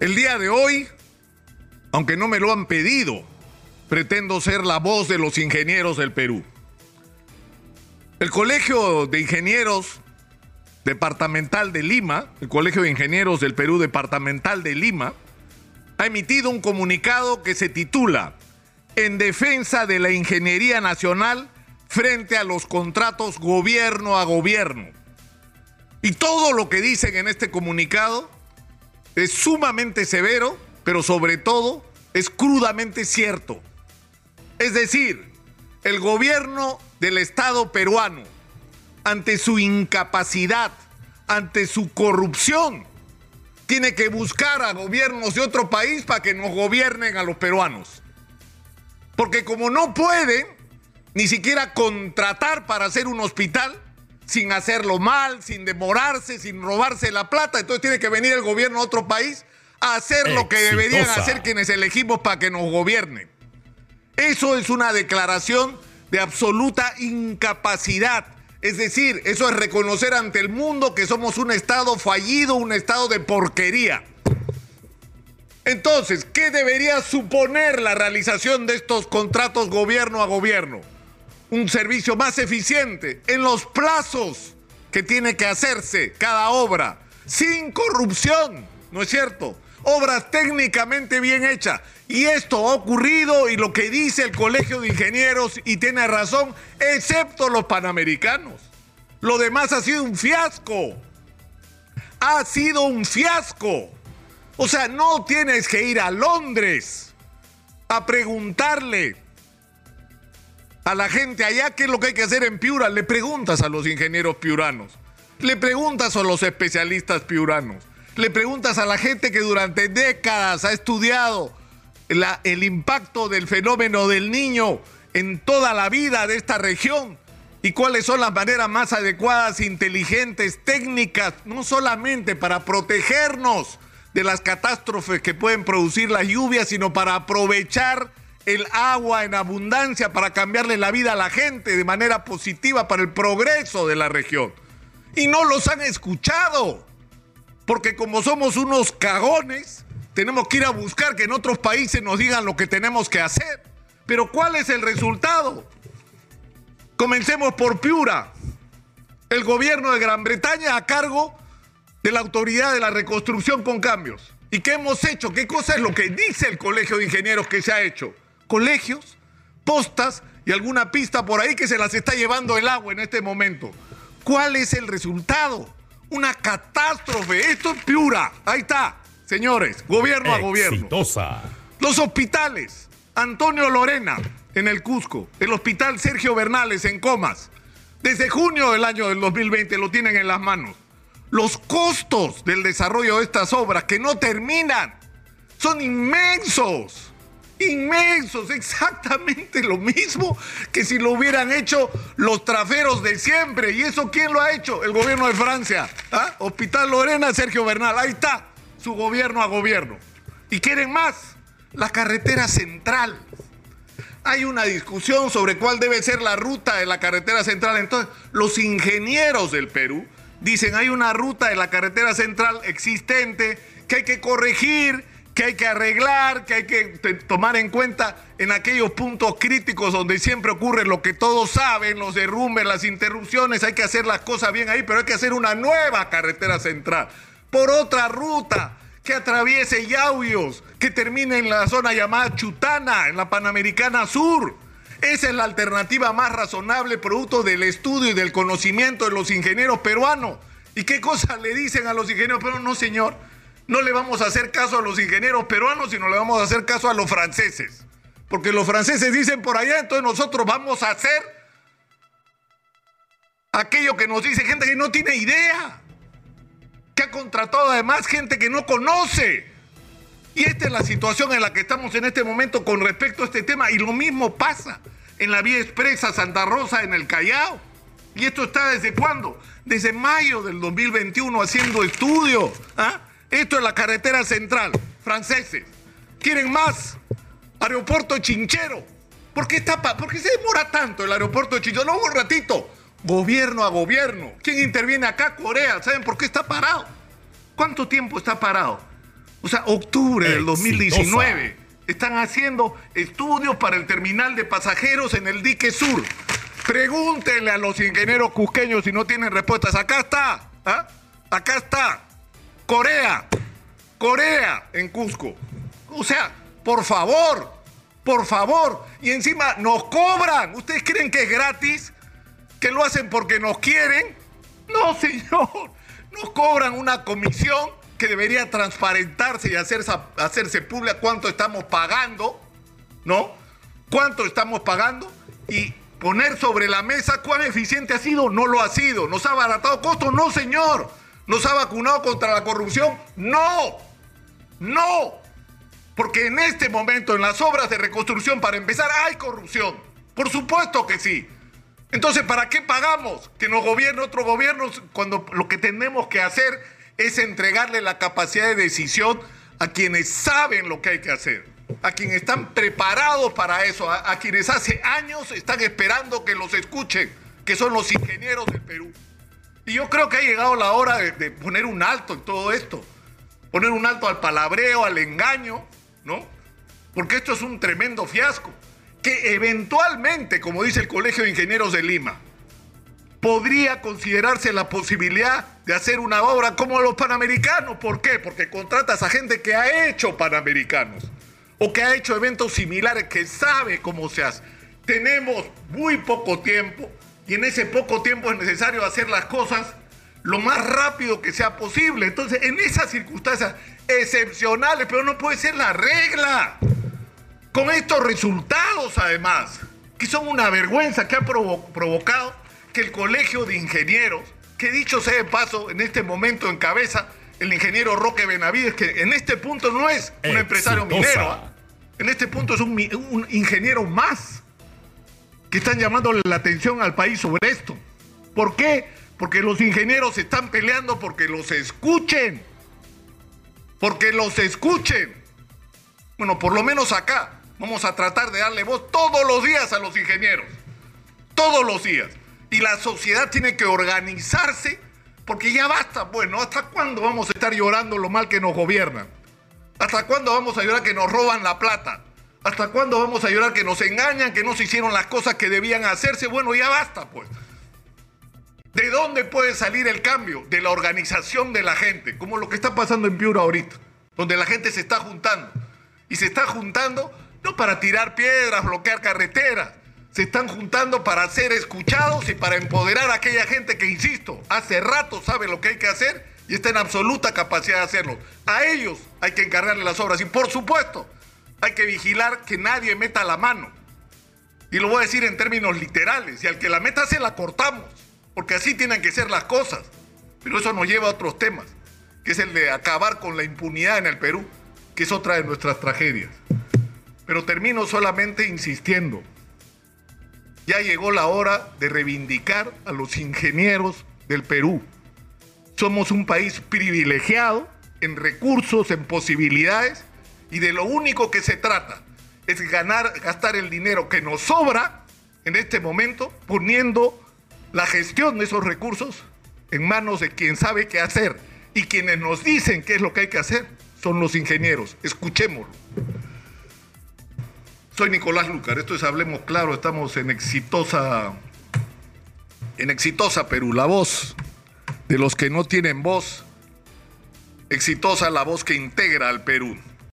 El día de hoy, aunque no me lo han pedido, pretendo ser la voz de los ingenieros del Perú. El Colegio de Ingenieros Departamental de Lima, el Colegio de Ingenieros del Perú Departamental de Lima, ha emitido un comunicado que se titula En defensa de la ingeniería nacional frente a los contratos gobierno a gobierno. Y todo lo que dicen en este comunicado es sumamente severo, pero sobre todo es crudamente cierto. Es decir, el gobierno del Estado peruano, ante su incapacidad, ante su corrupción, tiene que buscar a gobiernos de otro país para que nos gobiernen a los peruanos. Porque como no pueden ni siquiera contratar para hacer un hospital, sin hacerlo mal, sin demorarse, sin robarse la plata. Entonces tiene que venir el gobierno de otro país a hacer lo que deberían hacer quienes elegimos para que nos gobiernen. Eso es una declaración de absoluta incapacidad. Es decir, eso es reconocer ante el mundo que somos un Estado fallido, un Estado de porquería. Entonces, ¿qué debería suponer la realización de estos contratos gobierno a gobierno? Un servicio más eficiente en los plazos que tiene que hacerse cada obra, sin corrupción, ¿no es cierto? Obras técnicamente bien hechas. Y esto ha ocurrido y lo que dice el Colegio de Ingenieros, y tiene razón, excepto los panamericanos. Lo demás ha sido un fiasco. Ha sido un fiasco. O sea, no tienes que ir a Londres a preguntarle a la gente allá qué es lo que hay que hacer en Piura. Le preguntas a los ingenieros piuranos, le preguntas a los especialistas piuranos, le preguntas a la gente que durante décadas ha estudiado el impacto del fenómeno del niño en toda la vida de esta región y cuáles son las maneras más adecuadas, inteligentes, técnicas, no solamente para protegernos de las catástrofes que pueden producir las lluvias, sino para aprovechar el agua en abundancia para cambiarle la vida a la gente de manera positiva para el progreso de la región. Y no los han escuchado, porque como somos unos cagones, tenemos que ir a buscar que en otros países nos digan lo que tenemos que hacer. Pero ¿cuál es el resultado? Comencemos por Piura. El gobierno de Gran Bretaña a cargo de la autoridad de la reconstrucción con cambios. ¿Y qué hemos hecho? ¿Qué cosa es lo que dice el Colegio de Ingenieros que se ha hecho? Colegios, postas y alguna pista por ahí que se las está llevando el agua en este momento. ¿Cuál es el resultado? Una catástrofe. Esto es Piura. Ahí está, señores, gobierno a gobierno. Los hospitales. Antonio Lorena en el Cusco. El hospital Sergio Bernales en Comas. Desde junio del año del 2020 lo tienen en las manos. Los costos del desarrollo de estas obras que no terminan son inmensos inmensos, exactamente lo mismo que si lo hubieran hecho los traferos de siempre. ¿Y eso quién lo ha hecho? El gobierno de Francia. ¿Ah? Hospital Lorena, Sergio Bernal. Ahí está, su gobierno a gobierno. ¿Y quieren más? La carretera central. Hay una discusión sobre cuál debe ser la ruta de la carretera central. Entonces, los ingenieros del Perú dicen hay una ruta de la carretera central existente que hay que corregir que hay que arreglar, que hay que tomar en cuenta en aquellos puntos críticos donde siempre ocurre lo que todos saben, los derrumbes, las interrupciones, hay que hacer las cosas bien ahí, pero hay que hacer una nueva carretera central por otra ruta que atraviese Yauyos, que termine en la zona llamada Chutana, en la Panamericana Sur. Esa es la alternativa más razonable producto del estudio y del conocimiento de los ingenieros peruanos. ¿Y qué cosas le dicen a los ingenieros peruanos? No, señor, no le vamos a hacer caso a los ingenieros peruanos, sino le vamos a hacer caso a los franceses. Porque los franceses dicen por allá, entonces nosotros vamos a hacer aquello que nos dice gente que no tiene idea, que ha contratado además gente que no conoce. Y esta es la situación en la que estamos en este momento con respecto a este tema. Y lo mismo pasa en la vía expresa Santa Rosa en el Callao. ¿Y esto está desde cuándo? Desde mayo del 2021 haciendo estudios. ¿ah? Esto es la carretera central. Franceses. ¿Quieren más? Aeropuerto Chinchero. ¿Por qué, está ¿Por qué se demora tanto el aeropuerto de Chinchero? No, un ratito. Gobierno a gobierno. ¿Quién interviene acá? Corea. ¿Saben por qué está parado? ¿Cuánto tiempo está parado? O sea, octubre del 2019. Están haciendo estudios para el terminal de pasajeros en el dique sur. Pregúntenle a los ingenieros cusqueños si no tienen respuestas. Acá está. ¿ah? Acá está. Corea. Corea en Cusco. O sea, por favor, por favor. Y encima nos cobran. ¿Ustedes creen que es gratis? ¿Que lo hacen porque nos quieren? No, señor. Nos cobran una comisión que debería transparentarse y hacerse, hacerse pública cuánto estamos pagando, ¿no? ¿Cuánto estamos pagando? Y poner sobre la mesa cuán eficiente ha sido. No lo ha sido. ¿Nos ha abaratado costos? No, señor. ¿Nos ha vacunado contra la corrupción? No. No. Porque en este momento, en las obras de reconstrucción, para empezar, hay corrupción. Por supuesto que sí. Entonces, ¿para qué pagamos que nos gobierne otro gobierno cuando lo que tenemos que hacer es entregarle la capacidad de decisión a quienes saben lo que hay que hacer, a quienes están preparados para eso, a, quienes hace años están esperando que los escuchen, que son los ingenieros del Perú. Y yo creo que ha llegado la hora de, poner un alto en todo esto, poner un alto al palabreo, al engaño, ¿no? Porque esto es un tremendo fiasco, que eventualmente, como dice el Colegio de Ingenieros de Lima, podría considerarse la posibilidad de hacer una obra como los panamericanos. ¿Por qué? Porque contratas a gente que ha hecho panamericanos o que ha hecho eventos similares, que sabe cómo se hace. Tenemos muy poco tiempo y en ese poco tiempo es necesario hacer las cosas lo más rápido que sea posible. Entonces, en esas circunstancias excepcionales, pero no puede ser la regla. Con estos resultados, además, que son una vergüenza que ha provocado que el Colegio de Ingenieros, que dicho sea de paso, en este momento encabeza el ingeniero Roque Benavides, que en este punto no es un empresario minero, ¿ah? en este punto es un, un ingeniero más, que están llamándole la atención al país sobre esto. ¿Por qué? Porque los ingenieros están peleando porque los escuchen. Porque los escuchen. Bueno, por lo menos acá vamos a tratar de darle voz todos los días a los ingenieros. Todos los días. Y la sociedad tiene que organizarse porque ya basta. Bueno, ¿hasta cuándo vamos a estar llorando lo mal que nos gobiernan? ¿Hasta cuándo vamos a llorar que nos roban la plata? ¿Hasta cuándo vamos a llorar que nos engañan, que no se hicieron las cosas que debían hacerse? Bueno, ya basta, pues. ¿De dónde puede salir el cambio? De la organización de la gente, como lo que está pasando en Piura ahorita, donde la gente se está juntando. Y se está juntando no para tirar piedras, bloquear carreteras, se están juntando para ser escuchados y para empoderar a aquella gente que, insisto, hace rato sabe lo que hay que hacer y está en absoluta capacidad de hacerlo. A ellos hay que encargarle las obras y por supuesto hay que vigilar que nadie meta la mano. Y lo voy a decir en términos literales, y al que la meta se la cortamos, porque así tienen que ser las cosas. Pero eso nos lleva a otros temas, que es el de acabar con la impunidad en el Perú, que es otra de nuestras tragedias. Pero termino solamente insistiendo ya llegó la hora de reivindicar a los ingenieros del Perú. Somos un país privilegiado en recursos, en posibilidades, y de lo único que se trata es ganar, gastar el dinero que nos sobra en este momento, poniendo la gestión de esos recursos en manos de quien sabe qué hacer. Y quienes nos dicen qué es lo que hay que hacer son los ingenieros. Escuchémoslo. Soy Nicolás Lucar, esto es Hablemos Claro, estamos en exitosa, en exitosa Perú, la voz de los que no tienen voz, exitosa la voz que integra al Perú.